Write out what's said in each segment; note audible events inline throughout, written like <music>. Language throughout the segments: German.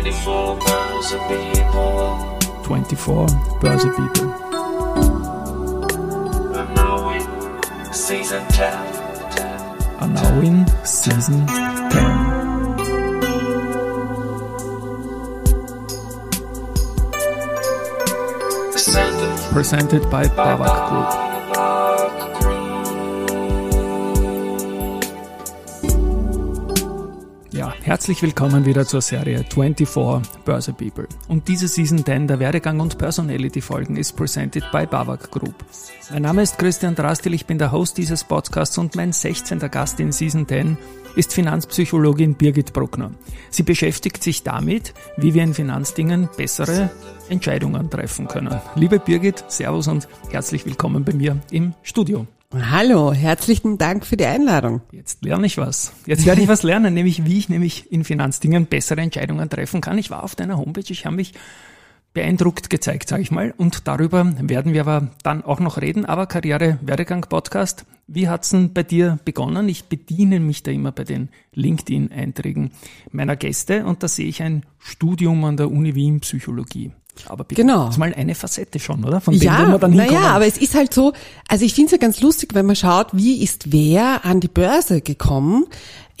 24 Börse People. 24 Börse People. And now in season 10. Are now in Season 10. Presented by Babak Group. Herzlich willkommen wieder zur Serie 24 Börse People. Und diese Season 10 der Werdegang und Personality Folgen ist presented by Babak Group. Mein Name ist Christian Drastil, ich bin der Host dieses Podcasts und mein 16. Gast in Season 10 ist Finanzpsychologin Birgit Bruckner. Sie beschäftigt sich damit, wie wir in Finanzdingen bessere Entscheidungen treffen können. Liebe Birgit, Servus und herzlich willkommen bei mir im Studio. Hallo, herzlichen Dank für die Einladung. Jetzt lerne ich was. Jetzt werde ich was lernen, nämlich wie ich nämlich in Finanzdingen bessere Entscheidungen treffen kann. Ich war auf deiner Homepage, ich habe mich beeindruckt gezeigt, sage ich mal. Und darüber werden wir aber dann auch noch reden. Aber Karriere Werdegang Podcast, wie hat's denn bei dir begonnen? Ich bediene mich da immer bei den LinkedIn-Einträgen meiner Gäste und da sehe ich ein Studium an der Uni Wien Psychologie. Aber bitte, Genau. das ist mal eine Facette schon, oder? Von dem, wo Ja, wir dann hinkommen. naja, aber es ist halt so, also ich finde es ja ganz lustig, wenn man schaut, wie ist wer an die Börse gekommen.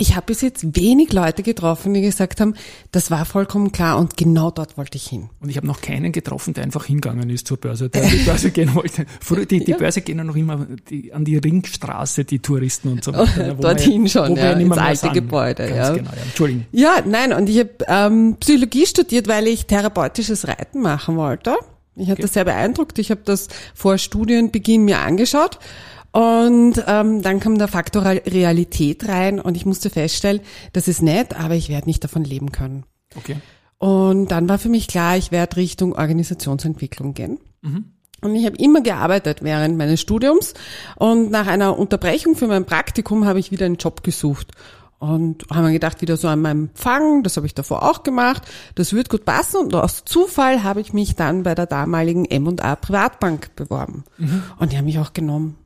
Ich habe bis jetzt wenig Leute getroffen, die gesagt haben, das war vollkommen klar und genau dort wollte ich hin. Und ich habe noch keinen getroffen, der einfach hingegangen ist zur Börse, der an die Börse <laughs> gehen wollte. Früher, die, die Börse gehen ja noch immer die, an die Ringstraße, die Touristen und so weiter. ja, wo Dorthin schon, ja, ins alte sind. Gebäude, Ganz ja. genau, ja. Entschuldigung. Ja, nein, und ich habe ähm, Psychologie studiert, weil ich therapeutisches Reiten machen wollte. Ich hatte das sehr beeindruckt. Ich habe das vor Studienbeginn mir angeschaut. Und ähm, dann kam der Faktor Re- Realität rein und ich musste feststellen, das ist nett, aber ich werde nicht davon leben können. Okay. Und dann war für mich klar, ich werde Richtung Organisationsentwicklung gehen. Und ich habe immer gearbeitet während meines Studiums. Und nach einer Unterbrechung für mein Praktikum habe ich wieder einen Job gesucht. Und habe mir gedacht, wieder so an meinem Empfang, das habe ich davor auch gemacht, das wird gut passen. Und aus Zufall habe ich mich dann bei der damaligen M&A Privatbank beworben. Und die haben mich auch genommen.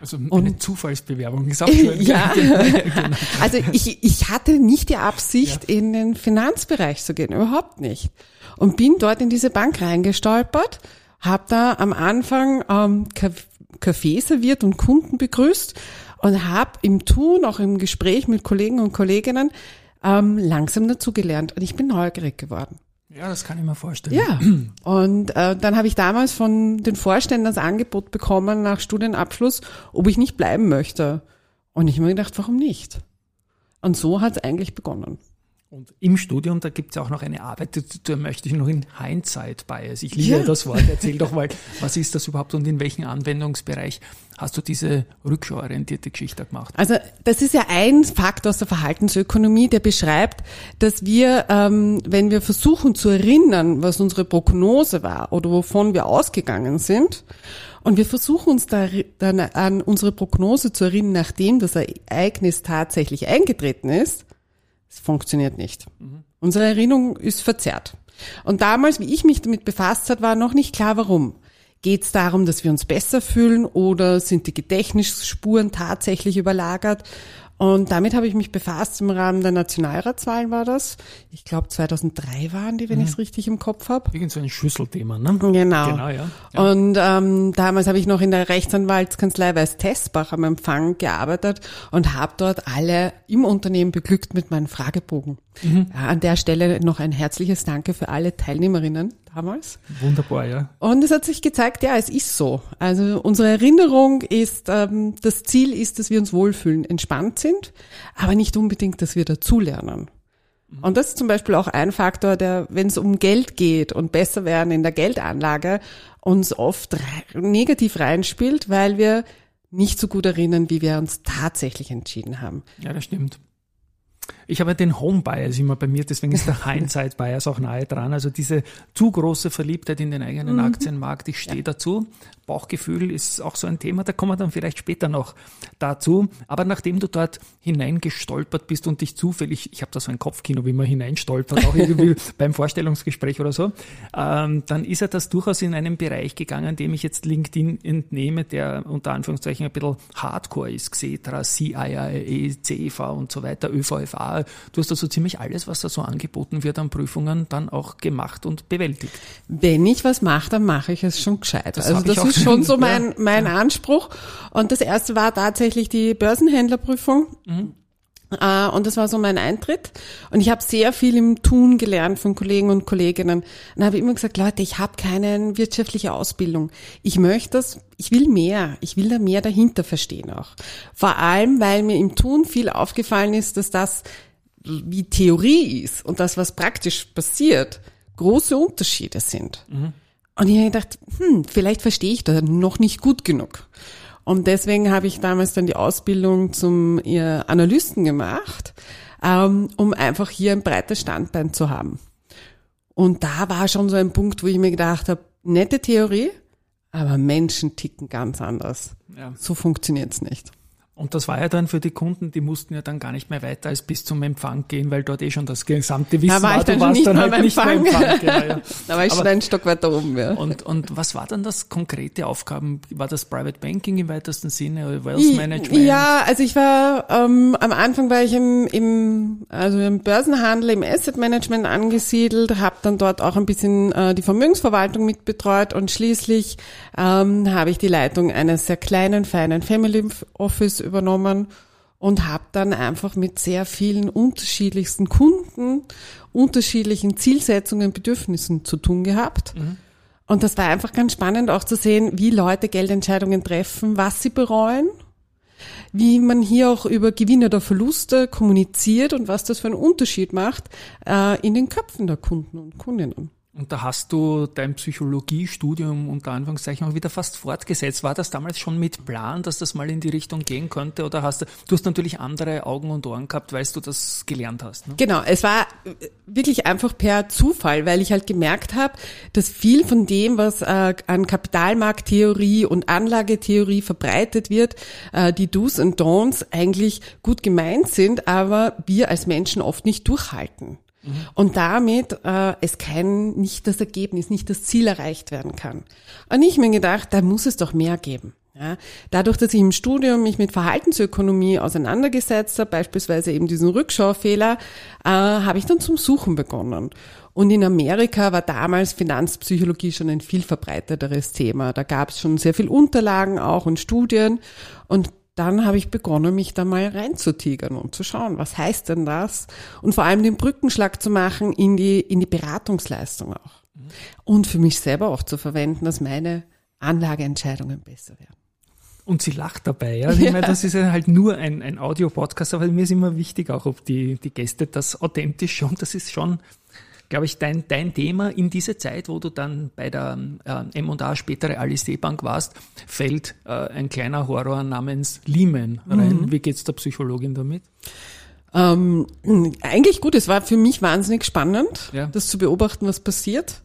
Also eine Zufallsbewerbung ist auch schön. Ja, <laughs> Genau. also ich, ich hatte nicht die Absicht, in den Finanzbereich zu gehen, überhaupt nicht. Und bin dort in diese Bank reingestolpert, habe da am Anfang ähm, Kaff- Kaffee serviert und Kunden begrüßt und habe im Tun, auch im Gespräch mit Kollegen und Kolleginnen, ähm, langsam dazugelernt. Und ich bin neugierig geworden. Ja, das kann ich mir vorstellen. Ja, und äh, dann habe ich damals von den Vorständen das Angebot bekommen nach Studienabschluss, ob ich nicht bleiben möchte. Und ich habe mir gedacht, warum nicht? Und so hat es eigentlich begonnen. Und im Studium, da gibt's ja auch noch eine Arbeit, da, da möchte ich noch in Hindsight Bias. Ich liebe Ja. das Wort. Erzähl doch mal, was ist das überhaupt und in welchem Anwendungsbereich hast du diese rückschauorientierte Geschichte gemacht? Also das ist ja ein Fakt aus der Verhaltensökonomie, der beschreibt, dass wir, ähm, wenn wir versuchen zu erinnern, was unsere Prognose war oder wovon wir ausgegangen sind, und wir versuchen uns da, dann an unsere Prognose zu erinnern, nachdem das Ereignis tatsächlich eingetreten ist, es funktioniert nicht. Unsere Erinnerung ist verzerrt. Und damals, wie ich mich damit befasst hat, war noch nicht klar, warum. Geht es darum, dass wir uns besser fühlen oder sind die Gedächtnisspuren tatsächlich überlagert? Und damit habe ich mich befasst im Rahmen der Nationalratswahlen war das. Ich glaube 2003 waren die, wenn ich es richtig im Kopf habe. Irgend so ein Schlüsselthema, ne? Genau. Genau, ja. ja. Und ähm, damals habe ich noch in der Rechtsanwaltskanzlei Weiß Tessbach am Empfang gearbeitet und habe dort alle im Unternehmen beglückt mit meinem Fragebogen. Mhm. Ja, an der Stelle noch ein herzliches Danke für alle Teilnehmerinnen damals. Wunderbar, ja. Und es hat sich gezeigt, ja, es ist so. Also unsere Erinnerung ist, ähm, das Ziel ist, dass wir uns wohlfühlen, entspannt sind, aber nicht unbedingt, dass wir dazulernen. Und das ist zum Beispiel auch ein Faktor, der, wenn es um Geld geht und besser werden in der Geldanlage, uns oft negativ reinspielt, weil wir nicht so gut erinnern, wie wir uns tatsächlich entschieden haben. Ja, das stimmt. Ich habe den Home Bias immer bei mir, deswegen ist der <laughs> Hindsight Bias auch nahe dran. Also diese zu große Verliebtheit in den eigenen Aktienmarkt, ich stehe dazu. Bauchgefühl ist auch so ein Thema, da kommen wir dann vielleicht später noch dazu. Aber nachdem du dort hineingestolpert bist und dich zufällig, ich habe da so ein Kopfkino, wie man hineinstolpert, auch irgendwie <laughs> beim Vorstellungsgespräch oder so, ähm, dann ist er das durchaus in einen Bereich gegangen, dem ich jetzt LinkedIn entnehme, der unter Anführungszeichen ein bisschen Hardcore ist, Xetra, CIA, CEV und so weiter, ÖVFA klar, du hast also ziemlich alles, was da so angeboten wird an Prüfungen, dann auch gemacht und bewältigt. Wenn ich was mache, dann mache ich es schon gescheit. Das also das ist schon <laughs> so ja. mein, mein Anspruch. Und das erste war tatsächlich die Börsenhändlerprüfung. Äh, Und das war so mein Eintritt. Und ich habe sehr viel im Tun gelernt von Kollegen und Kolleginnen. Und habe immer gesagt, Leute, ich habe keine wirtschaftliche Ausbildung. Ich möchte das, ich will mehr. Ich will da mehr dahinter verstehen auch. Vor allem, weil mir im Tun viel aufgefallen ist, dass das wie Theorie ist und das, was praktisch passiert, große Unterschiede sind. Und ich habe gedacht, hm, vielleicht verstehe ich das noch nicht gut genug. Und deswegen habe ich damals dann die Ausbildung zum äh, Analysten gemacht, ähm, um einfach hier ein breites Standbein zu haben. Und da war schon so ein Punkt, wo ich mir gedacht habe, nette Theorie, aber Menschen ticken ganz anders. Ja. So funktioniert's nicht. Und das war ja dann für die Kunden, die mussten ja dann gar nicht mehr weiter als bis zum Empfang gehen, weil dort eh schon das gesamte Wissen Da war ich Du dann schon warst nicht dann halt nicht Empfang. Empfang. Genau, ja. <laughs> Da war ich schon Aber- ein Stock weiter oben, ja. Und, und was war dann das konkrete Aufgaben? War das Private Banking im weitesten Sinne oder Wealth Management? Ja, also ich war ähm, am Anfang war ich im, im also im Börsenhandel, im Asset Management angesiedelt, habe dann dort auch ein bisschen äh, die Vermögensverwaltung mitbetreut und schließlich ähm, habe ich die Leitung eines sehr kleinen, feinen Family Office übernommen und habe dann einfach mit sehr vielen unterschiedlichsten Kunden, unterschiedlichen Zielsetzungen, Bedürfnissen zu tun gehabt. Und das war einfach ganz spannend auch zu sehen, wie Leute Geldentscheidungen treffen, was sie bereuen, wie man hier auch über Gewinne oder Verluste kommuniziert und was das für einen Unterschied macht äh, in den Köpfen der Kunden und Kundinnen. Und da hast du dein Psychologiestudium unter Anführungszeichen auch wieder fast fortgesetzt. War das damals schon mit Plan, dass das mal in die Richtung gehen könnte? Oder hast du, du hast natürlich andere Augen und Ohren gehabt, weil du das gelernt hast. Ne? Genau, es war wirklich einfach per Zufall, weil ich halt gemerkt habe, dass viel von dem, was äh, an Kapitalmarkttheorie und Anlagetheorie verbreitet wird, äh, die Do's und Don'ts eigentlich gut gemeint sind, aber wir als Menschen oft nicht durchhalten. Und damit äh, es kein, nicht das Ergebnis, nicht das Ziel erreicht werden kann. Und ich mir gedacht, da muss es doch mehr geben. Ja, dadurch, dass ich im Studium mich mit Verhaltensökonomie auseinandergesetzt habe, beispielsweise eben diesen Rückschaufehler, äh, habe ich dann zum Suchen begonnen. Und in Amerika war damals Finanzpsychologie schon ein viel verbreiteteres Thema. Da gab es schon sehr viel Unterlagen auch und Studien. Und dann habe ich begonnen, mich da mal reinzutigern und zu schauen, was heißt denn das? Und vor allem den Brückenschlag zu machen in die, in die Beratungsleistung auch. Und für mich selber auch zu verwenden, dass meine Anlageentscheidungen besser werden. Und sie lacht dabei. Ja? Ich meine, das ist ja halt nur ein, ein Audio-Podcast, aber mir ist immer wichtig, auch ob die, die Gäste das authentisch schon, das ist schon, glaube ich, dein, dein Thema in diese Zeit, wo du dann bei der äh, M&A, spätere Alice Bank warst, fällt äh, ein kleiner Horror namens Lehman rein. Wie geht's der Psychologin damit? Ähm, eigentlich gut, es war für mich wahnsinnig spannend, Ja. das zu beobachten, was passiert.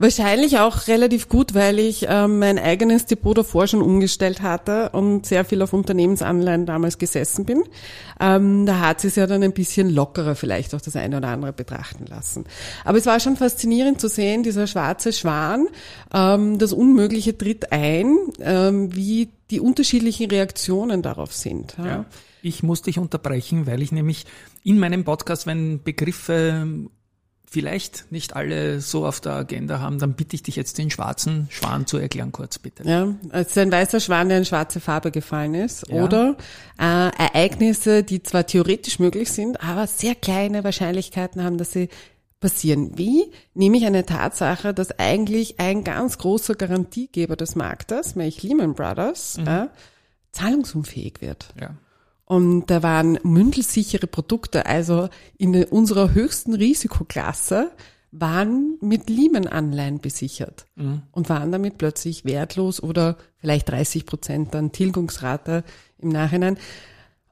Wahrscheinlich auch relativ gut, weil ich ähm, mein eigenes Depot davor schon umgestellt hatte und sehr viel auf Unternehmensanleihen damals gesessen bin. Ähm, da hat es ja dann ein bisschen lockerer vielleicht auch das eine oder andere betrachten lassen. Aber es war schon faszinierend zu sehen, dieser schwarze Schwan, ähm, das Unmögliche tritt ein, ähm, wie die unterschiedlichen Reaktionen darauf sind. Ja. Ja. Ich muss dich unterbrechen, weil ich nämlich in meinem Podcast, wenn Begriffe vielleicht nicht alle so auf der Agenda haben, dann bitte ich dich jetzt den schwarzen Schwan zu erklären, kurz bitte. Ja, es ist ein weißer Schwan, der in schwarze Farbe gefallen ist. Ja. Oder äh, Ereignisse, die zwar theoretisch möglich sind, aber sehr kleine Wahrscheinlichkeiten haben, dass sie passieren. Wie? Nämlich eine Tatsache, dass eigentlich ein ganz großer Garantiegeber des Marktes, nämlich Lehman Brothers, äh, zahlungsunfähig wird. Ja. Und da waren mündelsichere Produkte, also in unserer höchsten Risikoklasse, waren mit Lehman-Anleihen besichert und waren damit plötzlich wertlos oder vielleicht 30 Prozent dann Tilgungsrate im Nachhinein.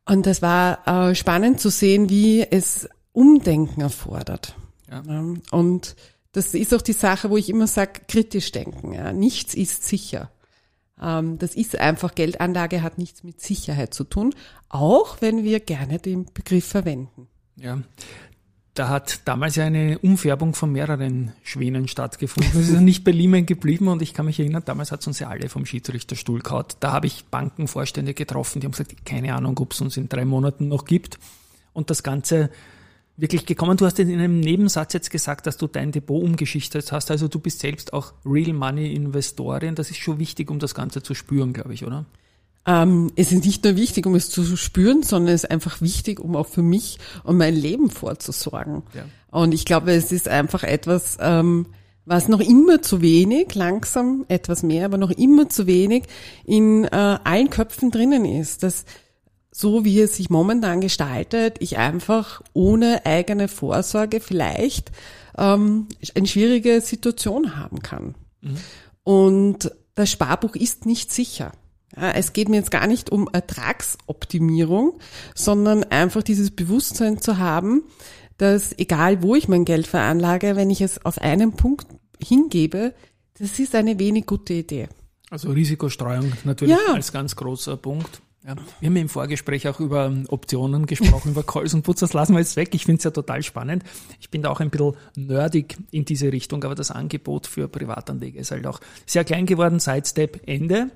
Und das war äh, spannend zu sehen, wie es Umdenken erfordert. Ja. Und das ist auch die Sache, wo ich immer sage, kritisch denken. Ja. Nichts ist sicher. Ähm, Das ist einfach, Geldanlage hat nichts mit Sicherheit zu tun, auch wenn wir gerne den Begriff verwenden. Ja. Da hat damals ja eine Umfärbung von mehreren Schwänen stattgefunden. Es ist ja nicht bei Lehman geblieben und ich kann mich erinnern, damals hat es uns ja alle vom Schiedsrichterstuhl gehaut. Da habe ich Bankenvorstände getroffen, die haben gesagt, keine Ahnung, ob es uns in drei Monaten noch gibt. und das Ganze wirklich gekommen? Du hast in einem Nebensatz jetzt gesagt, dass du dein Depot umgeschichtet hast. Also du bist selbst auch Real Money Investorin. Das ist schon wichtig, um das Ganze zu spüren, glaube ich, oder? Ähm, es ist nicht nur wichtig, um es zu spüren, sondern es ist einfach wichtig, um auch für mich und mein Leben vorzusorgen. Ja. Und ich glaube, es ist einfach etwas, ähm, was noch immer zu wenig, langsam etwas mehr, aber noch immer zu wenig in äh, allen Köpfen drinnen ist. Dass so wie es sich momentan gestaltet, ich einfach ohne eigene Vorsorge vielleicht ähm, eine schwierige Situation haben kann. Und das Sparbuch ist nicht sicher. Ja, es geht mir jetzt gar nicht um Ertragsoptimierung, sondern einfach dieses Bewusstsein zu haben, dass egal wo ich mein Geld veranlage, wenn ich es auf einen Punkt hingebe, das ist eine wenig gute Idee. Also Risikostreuung natürlich Ja. als ganz großer Punkt. Ja. Wir haben im Vorgespräch auch über Optionen gesprochen, über Calls und Puts. Das lassen wir jetzt weg. Ich finde es ja total spannend. Ich bin da auch ein bisschen nerdig in diese Richtung, aber das Angebot für Privatanleger ist halt auch sehr klein geworden seit Step Ende.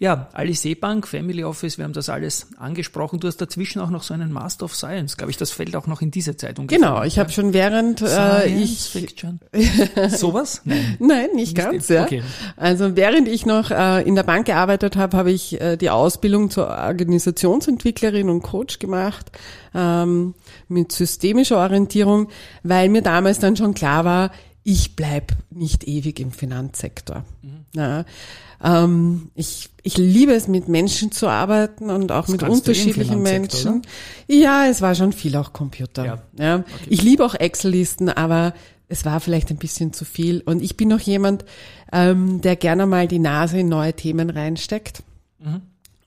Ja, Alice Bank, Family Office, wir haben das alles angesprochen. Du hast dazwischen auch noch so einen Master of Science, glaube ich. Das fällt auch noch in diese Zeit ungefähr. Genau, ich habe schon während äh, ich Fiction. <laughs> Sowas? Nein. Nein, nicht ganz, ja. okay. Also während ich noch äh, in der Bank gearbeitet habe, habe ich äh, die Ausbildung zur Organisationsentwicklerin und Coach gemacht ähm, mit systemischer Orientierung, weil mir damals dann schon klar war, ich bleib nicht ewig im Finanzsektor. Mhm. Ja. Ähm, ich, ich liebe es, mit Menschen zu arbeiten und auch mit kannst du eh unterschiedlichen Menschen. Ja, es war schon viel auch Computer. Ja. Ja. Ich liebe auch Excel-Listen, aber es war vielleicht ein bisschen zu viel. Und ich bin noch jemand, ähm, der gerne mal die Nase in neue Themen reinsteckt.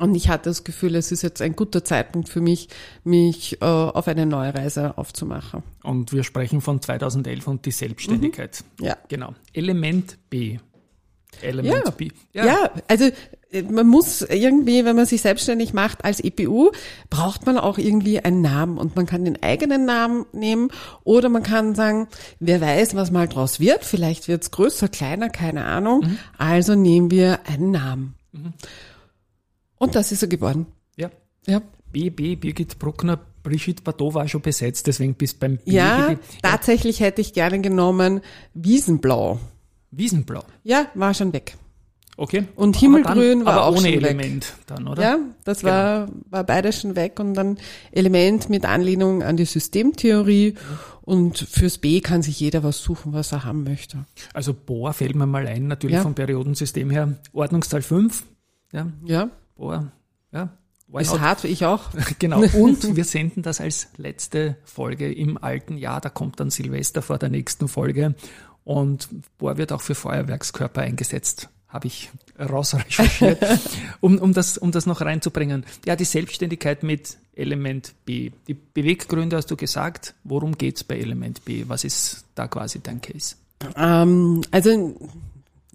Und ich hatte das Gefühl, es ist jetzt ein guter Zeitpunkt für mich, mich äh, auf eine neue Reise aufzumachen. Und wir sprechen von 2011 und die Selbstständigkeit. Ja. Genau. Element B. Element Ja. B. Ja. also äh, man muss irgendwie, wenn man sich selbstständig macht als EPU, braucht man auch irgendwie einen Namen und man kann den eigenen Namen nehmen oder man kann sagen, wer weiß, was mal draus wird, vielleicht wird's größer, kleiner, keine Ahnung, also nehmen wir einen Namen. Und das ist er geworden. ja. Ja. BB, Birgit Bruckner, Brigitte Bardot war schon besetzt, deswegen bis beim B. Ja, tatsächlich hätte ich gerne genommen Wiesenblau. Wiesenblau. Ja, war schon weg. Okay. Und Himmelgrün dann, war auch ohne schon weg. Element dann, oder? Ja, das war, war beides schon weg und dann Element mit Anlehnung an die Systemtheorie und fürs B kann sich jeder was suchen, was er haben möchte. Also Bohr fällt mir mal ein, natürlich Ja. vom Periodensystem her. Ordnungszahl 5. Ja, Ja, Bohr. Ja. Ist not? hart, ich auch. <laughs> Genau. Und <laughs> wir senden das als letzte Folge im alten Jahr. Da kommt dann Silvester vor der nächsten Folge. Und Bohr wird auch für Feuerwerkskörper eingesetzt. Habe ich rausrecherchiert, <laughs> um, um, das, um das noch reinzubringen. Ja, die Selbstständigkeit mit Element B. Die Beweggründe hast du gesagt. Worum geht's bei Element B? Was ist da quasi dein Case? Ähm, also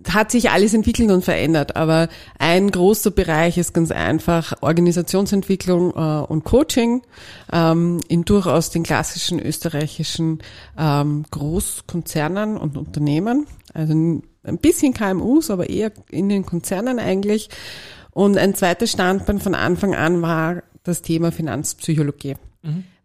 hat sich alles entwickelt und verändert, aber ein großer Bereich ist ganz einfach Organisationsentwicklung äh, und Coaching ähm, in durchaus den klassischen österreichischen ähm, Großkonzernen und Unternehmen, also ein bisschen KMUs, aber eher in den Konzernen eigentlich. Und ein zweiter Standbein von Anfang an war das Thema Finanzpsychologie.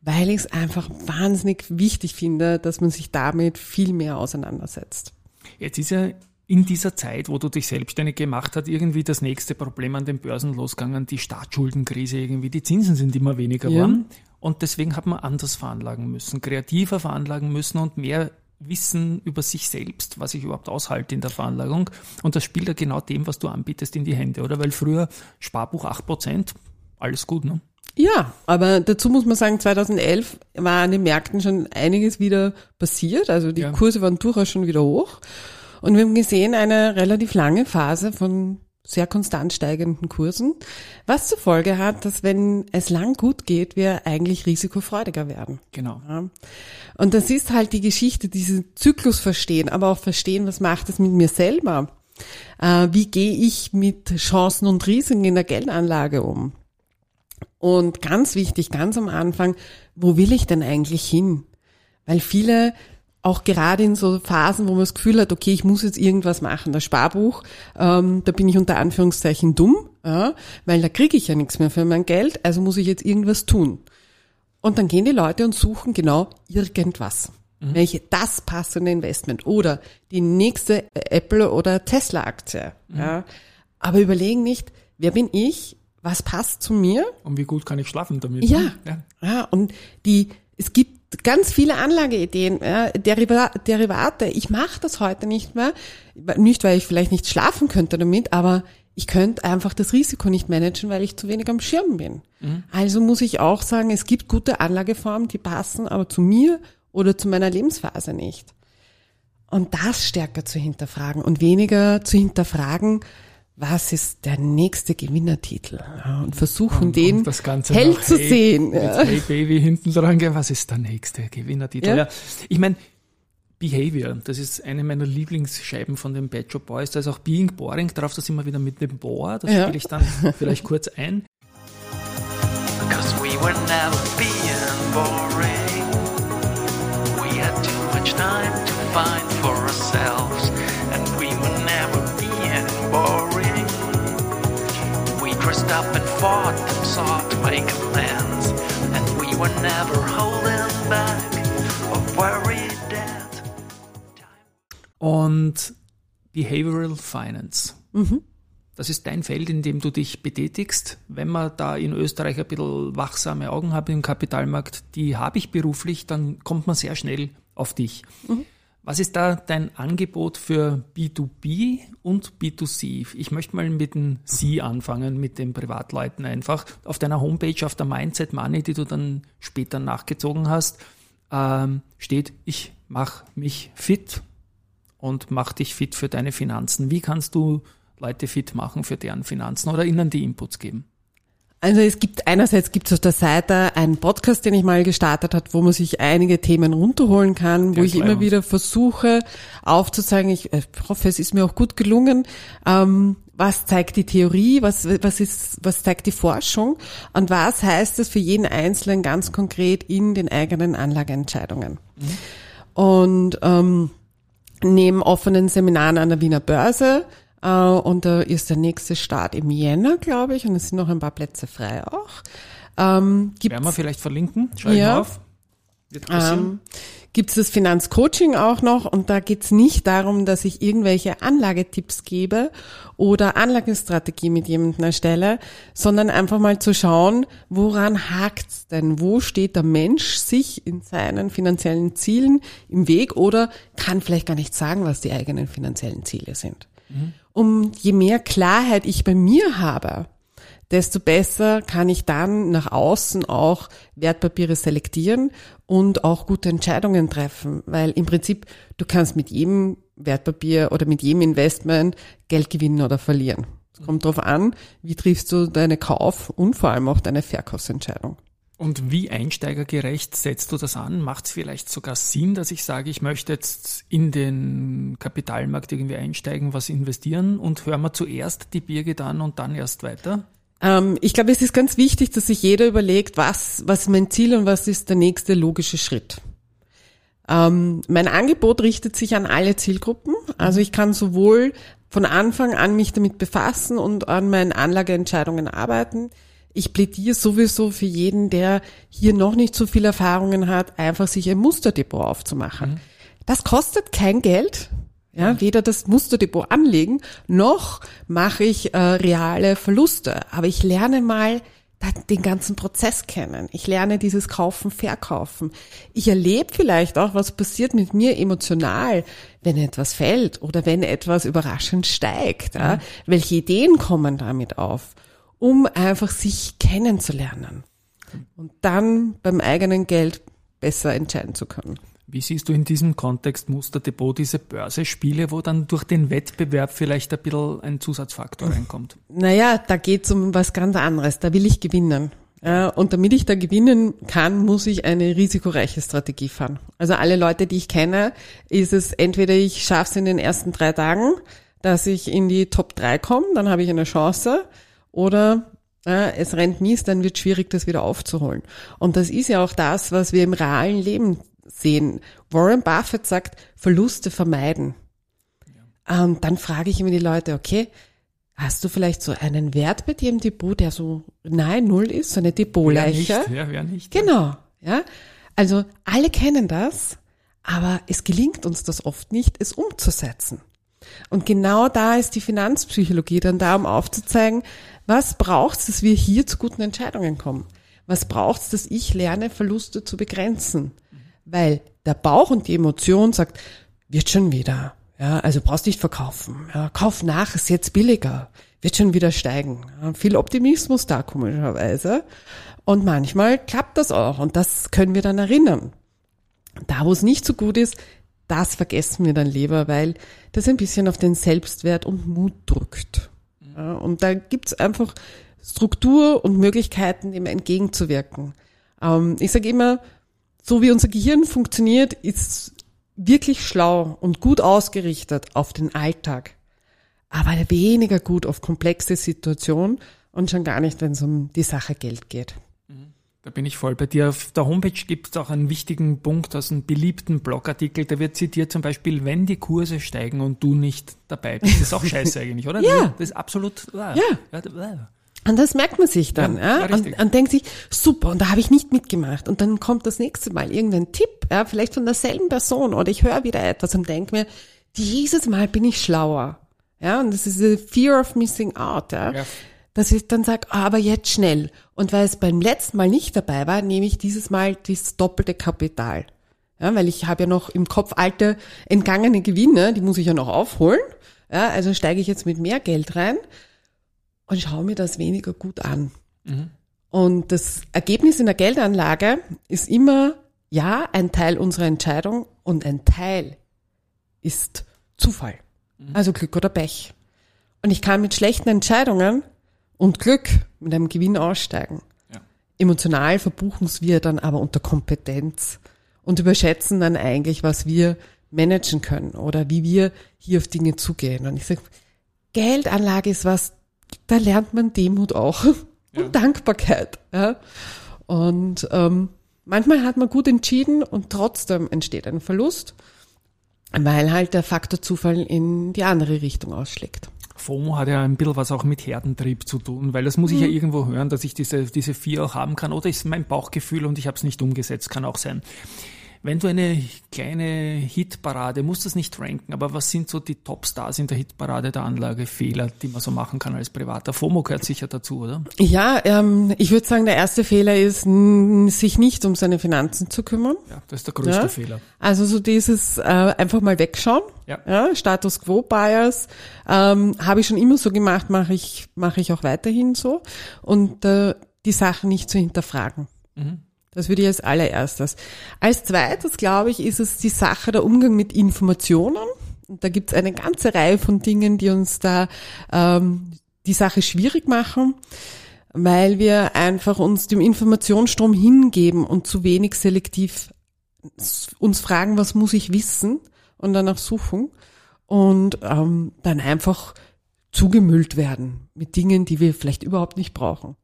Weil ich es einfach wahnsinnig wichtig finde, dass man sich damit viel mehr auseinandersetzt. Jetzt ist ja in dieser Zeit, wo du dich selbstständig gemacht hast, irgendwie das nächste Problem an den Börsen losgegangen, die Staatsschuldenkrise irgendwie, die Zinsen sind immer weniger Ja. geworden. Und deswegen hat man anders veranlagen müssen, kreativer veranlagen müssen und mehr Wissen über sich selbst, was ich überhaupt aushalte in der Veranlagung. Und das spielt ja genau dem, was du anbietest, in die Hände, oder? Weil früher Sparbuch 8%, alles gut, ne? Ja, aber dazu muss man sagen, 2011 war an den Märkten schon einiges wieder passiert. Also die Ja. Kurse waren durchaus schon wieder hoch. Und wir haben gesehen, eine relativ lange Phase von sehr konstant steigenden Kursen, was zur Folge hat, dass wenn es lang gut geht, wir eigentlich risikofreudiger werden. Genau. Ja. Und das ist halt die Geschichte, diesen Zyklus verstehen, aber auch verstehen, was macht es mit mir selber? Äh, wie gehe ich mit Chancen und Risiken in der Geldanlage um? Und ganz wichtig, ganz am Anfang, wo will ich denn eigentlich hin? Weil viele auch gerade in so Phasen, wo man das Gefühl hat, okay, ich muss jetzt irgendwas machen. Das Sparbuch, ähm, da bin ich unter Anführungszeichen dumm, ja, weil da kriege ich ja nichts mehr für mein Geld, also muss ich jetzt irgendwas tun. Und dann gehen die Leute und suchen genau irgendwas. Mhm. Welche das passende Investment oder die nächste Apple oder Tesla Aktie. Mhm. Ja. Aber überlegen nicht, wer bin ich? Was passt zu mir? Und wie gut kann ich schlafen damit? Ja. ja. Ja, und die, es gibt ganz viele Anlageideen, ja, Deriva Derivate. Ich mache das heute nicht mehr, nicht weil ich vielleicht nicht schlafen könnte damit, aber ich könnte einfach das Risiko nicht managen, weil ich zu wenig am Schirm bin. Also muss ich auch sagen, es gibt gute Anlageformen, die passen, aber zu mir oder zu meiner Lebensphase nicht. Und das stärker zu hinterfragen und weniger zu hinterfragen, was ist der nächste Gewinnertitel ja, und versuchen Und- den und das Ganze hell noch, zu hey, sehen. Mit Ja. Hey Baby hinten dran, gell, was ist der nächste Gewinnertitel? Ja. Ja. Ich meine, Behavior, das ist eine meiner Lieblingsscheiben von den Bad Shop Boys. Da ist auch Being Boring drauf, das immer wieder mit dem Bohr. Das Ja. spiele ich dann <laughs> vielleicht kurz ein. Cause we were never being boring. We had too much time to find for ourselves. Dressed up and fought and sought to make amends. And we were never holding back or worried that. Und Behavioral Finance. Mhm. Das ist dein Feld, in dem du dich betätigst. Wenn man da in Österreich ein bisschen wachsame Augen hat im Kapitalmarkt, die habe ich beruflich, dann kommt man sehr schnell auf dich. Was ist da dein Angebot für B2B und B2C? Ich möchte mal mit dem C anfangen, mit den Privatleuten einfach. Auf deiner Homepage, auf der Mindset Money, die du dann später nachgezogen hast, ähm, steht, ich mache mich fit und mach dich fit für deine Finanzen. Wie kannst du Leute fit machen für deren Finanzen oder ihnen die Inputs geben? Also es gibt einerseits gibt es auf der Seite einen Podcast, den ich mal gestartet hat, wo man sich einige Themen runterholen kann, wo Ja, ich immer wieder versuche aufzuzeigen, ich äh, hoffe, es ist mir auch gut gelungen, ähm, was zeigt die Theorie, was, was, ist, was zeigt die Forschung und was heißt es für jeden Einzelnen ganz konkret in den eigenen Anlageentscheidungen. Und ähm, neben offenen Seminaren an der Wiener Börse. Äh, und da ist der nächste Start im Jänner, glaube ich, und es sind noch ein paar Plätze frei auch. Ähm, gibt Werden wir vielleicht verlinken? Schreibe Ja. auf. Ähm, gibt es das Finanzcoaching auch noch und da geht es nicht darum, dass ich irgendwelche Anlagetipps gebe oder Anlagestrategie mit jemandem erstelle, sondern einfach mal zu schauen, woran hakt's denn? Wo steht der Mensch sich in seinen finanziellen Zielen im Weg oder kann vielleicht gar nicht sagen, was die eigenen finanziellen Ziele sind. Um je mehr Klarheit ich bei mir habe, desto besser kann ich dann nach außen auch Wertpapiere selektieren und auch gute Entscheidungen treffen, weil im Prinzip du kannst mit jedem Wertpapier oder mit jedem Investment Geld gewinnen oder verlieren. Es kommt darauf an, wie triffst du deine Kauf- und vor allem auch deine Verkaufsentscheidung. Und wie einsteigergerecht setzt du das an? Macht es vielleicht sogar Sinn, dass ich sage, ich möchte jetzt in den Kapitalmarkt irgendwie einsteigen, was investieren und hören wir zuerst die Birgit an und dann erst weiter? Ähm, ich glaube, es ist ganz wichtig, dass sich jeder überlegt, was, was ist mein Ziel und was ist der nächste logische Schritt. Ähm, mein Angebot richtet sich an alle Zielgruppen. Also ich kann sowohl von Anfang an mich damit befassen und an meinen Anlageentscheidungen arbeiten. Ich plädiere sowieso für jeden, der hier noch nicht so viel Erfahrungen hat, einfach sich ein Musterdepot aufzumachen. Das kostet kein Geld. Ja, weder das Musterdepot anlegen, noch mache ich äh, reale Verluste. Aber ich lerne mal den ganzen Prozess kennen. Ich lerne dieses Kaufen, Verkaufen. Ich erlebe vielleicht auch, was passiert mit mir emotional, wenn etwas fällt oder wenn etwas überraschend steigt. Ja? Welche Ideen kommen damit auf, um einfach sich kennenzulernen und dann beim eigenen Geld besser entscheiden zu können. Wie siehst du in diesem Kontext Musterdepot diese Börsespiele, wo dann durch den Wettbewerb vielleicht ein bisschen ein Zusatzfaktor reinkommt? Naja, da geht's um was ganz anderes. Da will ich gewinnen. Und damit ich da gewinnen kann, muss ich eine risikoreiche Strategie fahren. Also alle Leute, die ich kenne, ist es entweder ich schaffe es in den ersten drei Tagen, dass ich in die Top 3 komme, dann habe ich eine Chance, oder ja, es rennt mies, dann wird schwierig, das wieder aufzuholen. Und das ist ja auch das, was wir im realen Leben sehen. Warren Buffett sagt, Verluste vermeiden. Und dann frage ich immer die Leute, okay, Hast du vielleicht so einen Wert bei dir im Depot, der so nahe Null ist, so eine? Depotleiche? Ja, wer nicht? Genau. Ja, also alle kennen das, aber es gelingt uns das oft nicht, es umzusetzen. Und genau da ist die Finanzpsychologie dann da, um aufzuzeigen, was braucht es, dass wir hier zu guten Entscheidungen kommen? Was braucht es, dass ich lerne, Verluste zu begrenzen? Weil der Bauch und die Emotion sagt, wird schon wieder. Ja, also brauchst nicht verkaufen. Ja, kauf nach, ist jetzt billiger. Wird schon wieder steigen. Ja, viel Optimismus da, komischerweise. Und manchmal klappt das auch. Und das können wir dann erinnern. Da, wo es nicht so gut ist, das vergessen wir dann lieber, weil das ein bisschen auf den Selbstwert und Mut drückt. Ja, und da gibt's einfach Struktur und Möglichkeiten, dem entgegenzuwirken. Ähm, ich sage immer, so wie unser Gehirn funktioniert, ist wirklich schlau und gut ausgerichtet auf den Alltag, aber weniger gut auf komplexe Situationen und schon gar nicht, wenn es um die Sache Geld geht. Da bin ich voll bei dir. Auf der Homepage gibt es auch einen wichtigen Punkt aus einem beliebten Blogartikel. Da wird zitiert zum Beispiel, wenn die Kurse steigen und du nicht dabei bist. Das ist auch scheiße eigentlich, oder? <laughs> Ja. Das ist absolut. Ja. Ja. Und das merkt man sich dann, Ja, ja, und, und denkt sich, super, und da habe ich nicht mitgemacht. Und dann kommt das nächste Mal irgendein Tipp, ja, vielleicht von derselben Person, oder ich höre wieder etwas und denke mir, dieses Mal bin ich schlauer. Ja, und das ist the fear of missing out, ja. Ja. Dass ich dann sage, aber jetzt schnell. Und weil es beim letzten Mal nicht dabei war, nehme ich dieses Mal das doppelte Kapital. Ja, weil ich habe ja noch im Kopf alte entgangene Gewinne, die muss ich ja noch aufholen. Ja, also steige ich jetzt mit mehr Geld rein und schaue mir das weniger gut an. Und das Ergebnis in der Geldanlage ist immer, ja, ein Teil unserer Entscheidung und ein Teil ist Zufall. Also Glück oder Pech. Und ich kann mit schlechten Entscheidungen und Glück mit einem Gewinn aussteigen. Ja. Emotional verbuchen es wir dann aber unter Kompetenz und überschätzen dann eigentlich, was wir managen können oder wie wir hier auf Dinge zugehen. Und ich sage, Geldanlage ist was, da lernt man Demut auch <laughs> und Dankbarkeit. Ja? Und ähm, manchmal hat man gut entschieden und trotzdem entsteht ein Verlust, weil halt der Faktor Zufall in die andere Richtung ausschlägt. FOMO hat ja ein bisschen was auch mit Herdentrieb zu tun, weil das muss ich ja irgendwo hören, dass ich diese, diese vier auch haben kann. Oder ist mein Bauchgefühl und ich habe es nicht umgesetzt, kann auch sein. Wenn du eine kleine Hitparade, musst das nicht ranken, aber was sind so die Topstars in der Hitparade der Anlagefehler, die man so machen kann als Privater? FOMO gehört sicher dazu, oder? Ja, ähm, ich würde sagen, der erste Fehler ist, sich nicht um seine Finanzen zu kümmern. Ja, das ist der größte Ja? Fehler. Also so dieses äh, einfach mal wegschauen. Ja. Status Quo Bias ähm, habe ich schon immer so gemacht, mache ich mache ich auch weiterhin so und äh, die Sachen nicht zu hinterfragen. Das würde ich als allererstes. Als zweites, glaube ich, ist es die Sache der Umgang mit Informationen. Da gibt es eine ganze Reihe von Dingen, die uns da ähm, die Sache schwierig machen, weil wir einfach uns dem Informationsstrom hingeben und zu wenig selektiv uns fragen, was muss ich wissen und danach suchen und ähm, dann einfach zugemüllt werden mit Dingen, die wir vielleicht überhaupt nicht brauchen.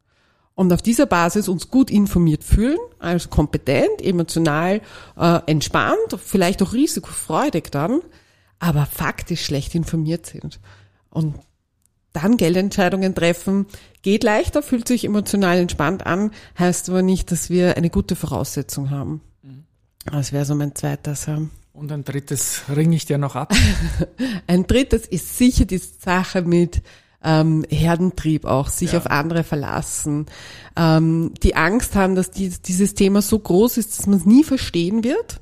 Und auf dieser Basis uns gut informiert fühlen, also kompetent, emotional, äh, entspannt, vielleicht auch risikofreudig dann, aber faktisch schlecht informiert sind. Und dann Geldentscheidungen treffen, geht leichter, fühlt sich emotional entspannt an, heißt aber nicht, dass wir eine gute Voraussetzung haben. Das wäre so mein zweites. Ja. Und ein drittes ringe ich dir noch ab. <laughs> Ein drittes ist sicher die Sache mit ähm, Herdentrieb auch, sich Ja. auf andere verlassen, ähm, die Angst haben, dass die, dieses Thema so groß ist, dass man es nie verstehen wird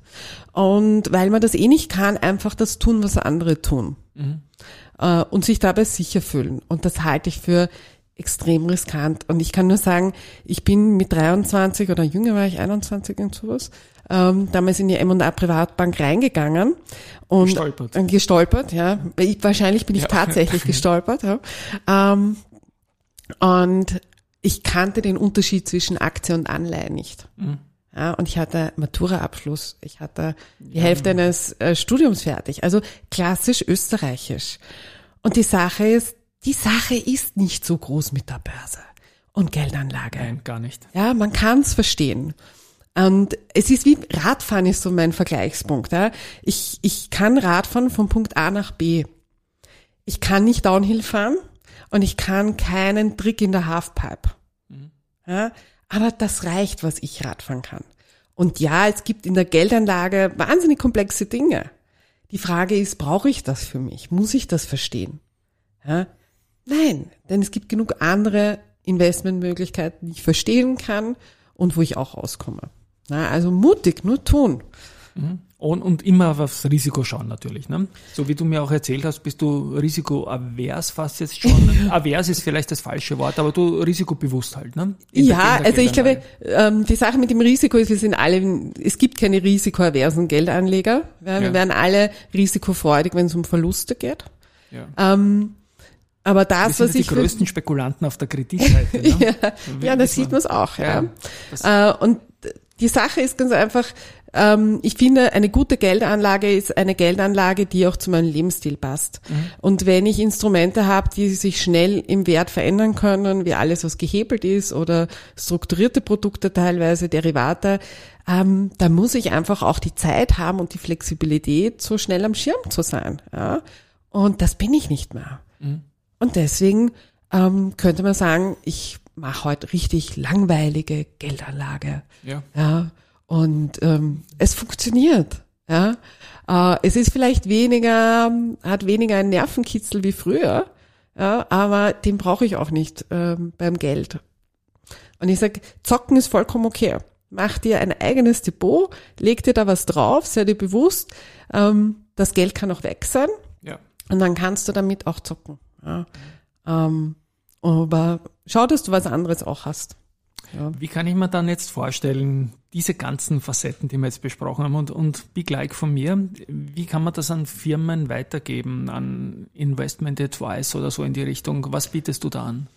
und weil man das eh nicht kann, einfach das tun, was andere tun äh, und sich dabei sicher fühlen. Und das halte ich für extrem riskant. Und ich kann nur sagen, ich bin mit 23 oder jünger war ich 21 und sowas, ähm, damals in die M&A Privatbank reingegangen und Gestolpert. äh, gestolpert, ja. Ich, wahrscheinlich bin ich Ja. tatsächlich <laughs> gestolpert, ja. Ähm, und ich kannte den Unterschied zwischen Aktie und Anleihe nicht. Ja, und ich hatte Matura-Abschluss. Ich hatte die Hälfte eines äh, Studiums fertig. Also klassisch österreichisch. Und die Sache ist, die Sache ist nicht so groß mit der Börse und Geldanlage. Nein, gar nicht. Ja, man kann es verstehen. Und es ist wie Radfahren ist so mein Vergleichspunkt. Ja. Ich, ich kann Radfahren von Punkt A nach B. Ich kann nicht Downhill fahren und ich kann keinen Trick in der Halfpipe. Ja, aber das reicht, was ich Radfahren kann. Und ja, es gibt in der Geldanlage wahnsinnig komplexe Dinge. Die Frage ist, brauche ich das für mich? Muss ich das verstehen? Ja? Nein, denn es gibt genug andere Investmentmöglichkeiten, die ich verstehen kann und wo ich auch rauskomme. Ja, also mutig, nur tun. Und, und immer aufs Risiko schauen natürlich. Ne? So wie du mir auch erzählt hast, bist du risikoavers fast jetzt schon. <laughs> Avers ist vielleicht das falsche Wort, aber du risikobewusst halt. Ne? In Ja, also ich glaube, ähm, die Sache mit dem Risiko ist, wir sind alle, es gibt keine risikoaversen Geldanleger. Ja, wir Ja. werden alle risikofreudig, wenn es um Verluste geht. Ja. Ähm, aber das, sind was die ich für- größten Spekulanten auf der Kreditseite. Ne? <laughs> ja, ja, das wissen sieht man auch. Ja. Ja, Äh, und die Sache ist ganz einfach, ähm, ich finde, eine gute Geldanlage ist eine Geldanlage, die auch zu meinem Lebensstil passt. Mhm. Und wenn ich Instrumente habe, die sich schnell im Wert verändern können, wie alles, was gehebelt ist oder strukturierte Produkte teilweise, Derivate, ähm, da muss ich einfach auch die Zeit haben und die Flexibilität, so schnell am Schirm zu sein. Ja? Und das bin ich nicht mehr. Und deswegen ähm, könnte man sagen, ich mache heute richtig langweilige Geldanlage. Ja. Ja, und ähm, es funktioniert. Ja, äh, es ist vielleicht weniger, hat weniger einen Nervenkitzel wie früher, ja, aber den brauche ich auch nicht ähm, beim Geld. Und ich sag, zocken ist vollkommen okay. Mach dir ein eigenes Depot, leg dir da was drauf, sei dir bewusst, ähm, das Geld kann auch weg sein ja. und dann kannst du damit auch zocken. Ja. Ähm, aber schau, dass du was anderes auch hast. Wie kann ich mir dann jetzt vorstellen, diese ganzen Facetten, die wir jetzt besprochen haben und, und Big Like von mir, wie kann man das an Firmen weitergeben, an Investment Advice oder so in die Richtung? Was bietest du da an?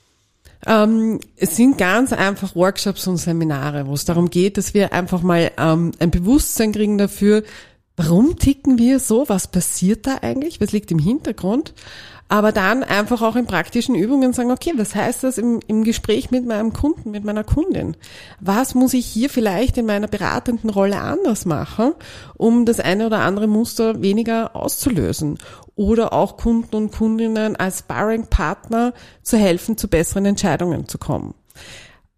Ähm, es sind ganz einfach Workshops und Seminare, wo es darum geht, dass wir einfach mal ähm, ein Bewusstsein kriegen dafür, warum ticken wir so, was passiert da eigentlich, was liegt im Hintergrund, aber dann einfach auch in praktischen Übungen sagen, okay, was heißt das im, im Gespräch mit meinem Kunden, mit meiner Kundin? Was muss ich hier vielleicht in meiner beratenden Rolle anders machen, um das eine oder andere Muster weniger auszulösen? Oder auch Kunden und Kundinnen als Sparring-Partner zu helfen, zu besseren Entscheidungen zu kommen.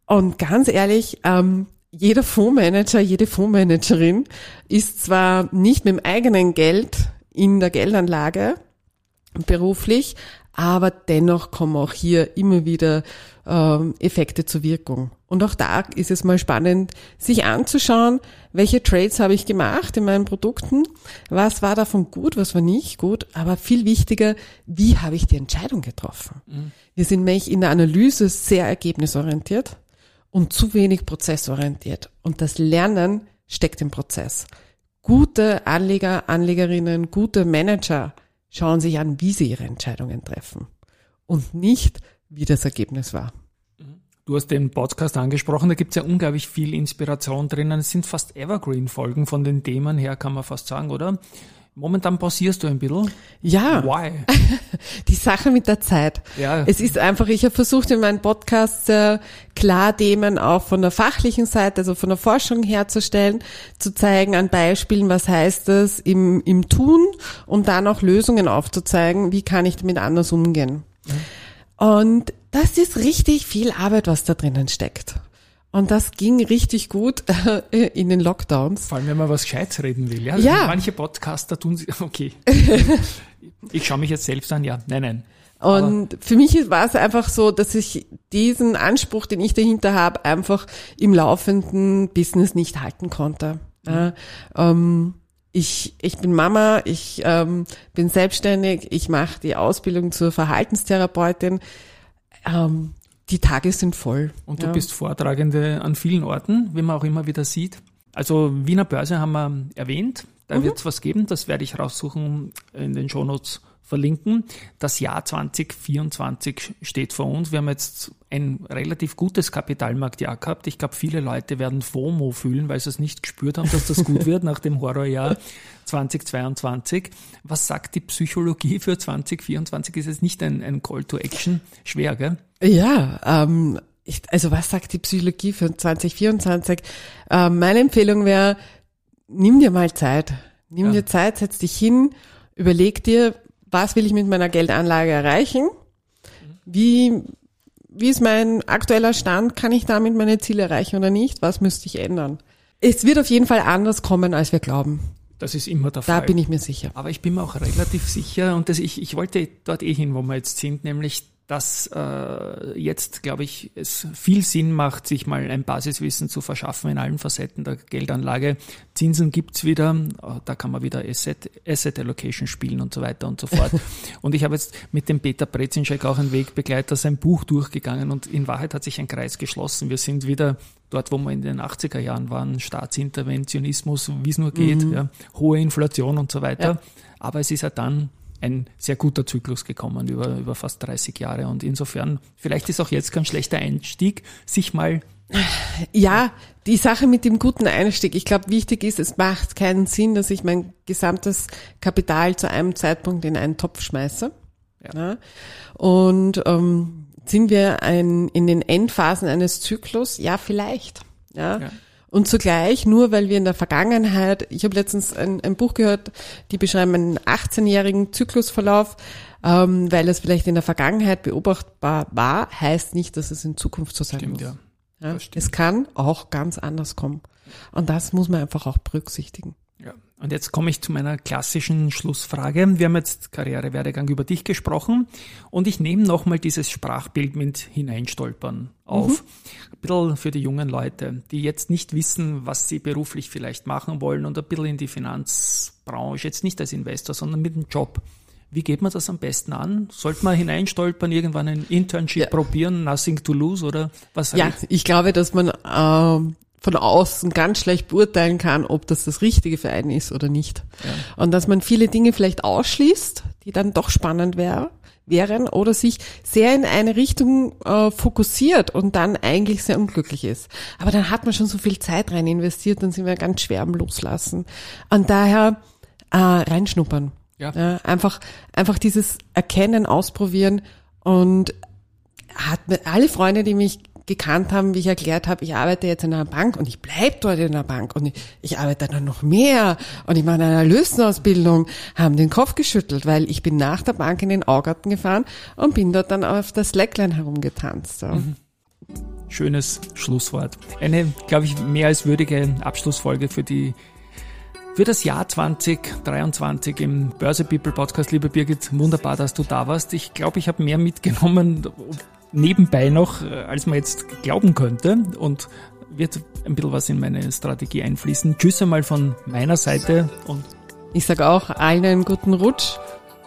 Und ganz ehrlich, ähm, jeder Fondsmanager, jede Fondsmanagerin ist zwar nicht mit dem eigenen Geld in der Geldanlage beruflich, aber dennoch kommen auch hier immer wieder ähm, Effekte zur Wirkung. Und auch da ist es mal spannend, sich anzuschauen, welche Trades habe ich gemacht in meinen Produkten, was war davon gut, was war nicht gut, aber viel wichtiger, wie habe ich die Entscheidung getroffen. Wir sind nämlich in der Analyse sehr ergebnisorientiert und zu wenig prozessorientiert. Und das Lernen steckt im Prozess. Gute Anleger, Anlegerinnen, gute Manager schauen sich an, wie sie ihre Entscheidungen treffen und nicht, wie das Ergebnis war. Du hast den Podcast angesprochen, da gibt es ja unglaublich viel Inspiration drinnen. Es sind fast Evergreen-Folgen von den Themen her, kann man fast sagen, oder? Momentan pausierst du ein bisschen. Ja, Why? <laughs> die Sache mit der Zeit. Ja. Es ist einfach, ich habe versucht in meinem Podcast sehr klar Themen auch von der fachlichen Seite, also von der Forschung herzustellen, zu zeigen an Beispielen, was heißt das im, im Tun und dann auch Lösungen aufzuzeigen, wie kann ich damit anders umgehen. Und das ist richtig viel Arbeit, was da drinnen steckt. Und das ging richtig gut äh, in den Lockdowns. Vor allem, wenn man was Gescheites reden will. Ja, Ja. Manche Podcaster tun sie, <laughs> okay. <laughs> ich schaue mich jetzt selbst an, ja, nein, nein. Und für mich war es einfach so, dass ich diesen Anspruch, den ich dahinter habe, einfach im laufenden Business nicht halten konnte. Ja, ähm, ich, ich bin Mama, ich ähm, bin selbstständig, ich mache die Ausbildung zur Verhaltenstherapeutin. Ähm, die Tage sind voll. Und du ja. bist Vortragende an vielen Orten, wie man auch immer wieder sieht. Also Wiener Börse haben wir erwähnt, da Mhm. wird es was geben, das werde ich raussuchen, in den Shownotes verlinken. Das Jahr 2024 steht vor uns. Wir haben jetzt ein relativ gutes Kapitalmarktjahr gehabt. Ich glaube, viele Leute werden FOMO fühlen, weil sie es nicht gespürt haben, dass das gut wird <laughs> nach dem Horrorjahr 2022. Was sagt die Psychologie für 2024? Ist es nicht ein, ein Call to Action? Schwer, gell? Ja, ähm, ich, also was sagt die Psychologie für 2024? Ähm, meine Empfehlung wäre, nimm dir mal Zeit. Nimm Ja. dir Zeit, setz dich hin, überleg dir, was will ich mit meiner Geldanlage erreichen? Wie, wie ist mein aktueller Stand? Kann ich damit meine Ziele erreichen oder nicht? Was müsste ich ändern? Es wird auf jeden Fall anders kommen, als wir glauben. Das ist immer der Da Fall. bin ich mir sicher. Aber ich bin mir auch relativ sicher und das, ich, ich wollte dort eh hin, wo wir jetzt sind, nämlich dass äh, jetzt, glaube ich, es viel Sinn macht, sich mal ein Basiswissen zu verschaffen in allen Facetten der Geldanlage. Zinsen gibt's wieder, äh, da kann man wieder Asset, Asset Allocation spielen und so weiter und so fort. <laughs> und ich habe jetzt mit dem Peter Brezinschek auch einen Wegbegleiter sein Buch durchgegangen und in Wahrheit hat sich ein Kreis geschlossen. Wir sind wieder dort, wo wir in den 80er Jahren waren, Staatsinterventionismus, wie es nur geht, ja, hohe Inflation und so weiter. Ja. Aber es ist ja dann ein sehr guter Zyklus gekommen über, über fast 30 Jahre. Und insofern, vielleicht ist auch jetzt kein schlechter Einstieg, sich mal, Ja, die Sache mit dem guten Einstieg. Ich glaube, wichtig ist, es macht keinen Sinn, dass ich mein gesamtes Kapital zu einem Zeitpunkt in einen Topf schmeiße. Ja. Und ähm, sind wir ein, in den Endphasen eines Zyklus? Ja, vielleicht. Ja. Ja. Und zugleich, nur weil wir in der Vergangenheit, ich habe letztens ein, ein Buch gehört, die beschreiben einen 18-jährigen Zyklusverlauf, ähm, weil es vielleicht in der Vergangenheit beobachtbar war, heißt nicht, dass es in Zukunft so sein stimmt muss. ja. Ja, stimmt. es kann auch ganz anders kommen. Und das muss man einfach auch berücksichtigen. Ja. Und jetzt komme ich zu meiner klassischen Schlussfrage. Wir haben jetzt Karrierewerdegang über dich gesprochen und ich nehme nochmal dieses Sprachbild mit hineinstolpern auf. Ein bisschen für die jungen Leute, die jetzt nicht wissen, was sie beruflich vielleicht machen wollen und ein bisschen in die Finanzbranche, jetzt nicht als Investor, sondern mit dem Job. Wie geht man das am besten an? Sollte man hineinstolpern, irgendwann ein Internship Ja. probieren, nothing to lose oder was? Ja, ich glaube, dass man ähm, von außen ganz schlecht beurteilen kann, ob das das Richtige für einen ist oder nicht. Und dass man viele Dinge vielleicht ausschließt, die dann doch spannend wär, wären oder sich sehr in eine Richtung äh, fokussiert und dann eigentlich sehr unglücklich ist. Aber dann hat man schon so viel Zeit rein investiert, dann sind wir ganz schwer am Loslassen. Und daher äh, reinschnuppern. Ja. Ja, einfach, einfach dieses Erkennen, Ausprobieren und hat mir alle Freunde, die mich gekannt haben, wie ich erklärt habe, ich arbeite jetzt in einer Bank und ich bleib dort in der Bank und ich, ich arbeite dann noch mehr und ich mache eine Analystenausbildung, haben den Kopf geschüttelt, weil ich bin nach der Bank in den Augarten gefahren und bin dort dann auf der Slackline herumgetanzt. Ja. Schönes Schlusswort. Eine, glaube ich, mehr als würdige Abschlussfolge für die für das Jahr 2023 im Börse People Podcast. Liebe Birgit, wunderbar, dass du da warst. Ich glaube, ich habe mehr mitgenommen nebenbei noch, äh, als man jetzt glauben könnte und wird ein bisschen was in meine Strategie einfließen. Tschüss einmal von meiner Seite und Ich sage auch allen einen guten Rutsch.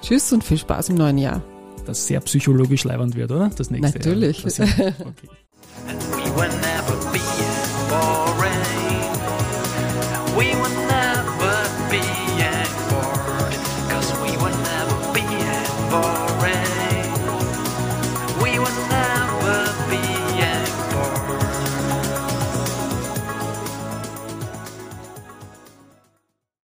Tschüss und viel Spaß im neuen Jahr. das sehr psychologisch leibend wird, oder? Das nächste Natürlich. Jahr. Sind- okay.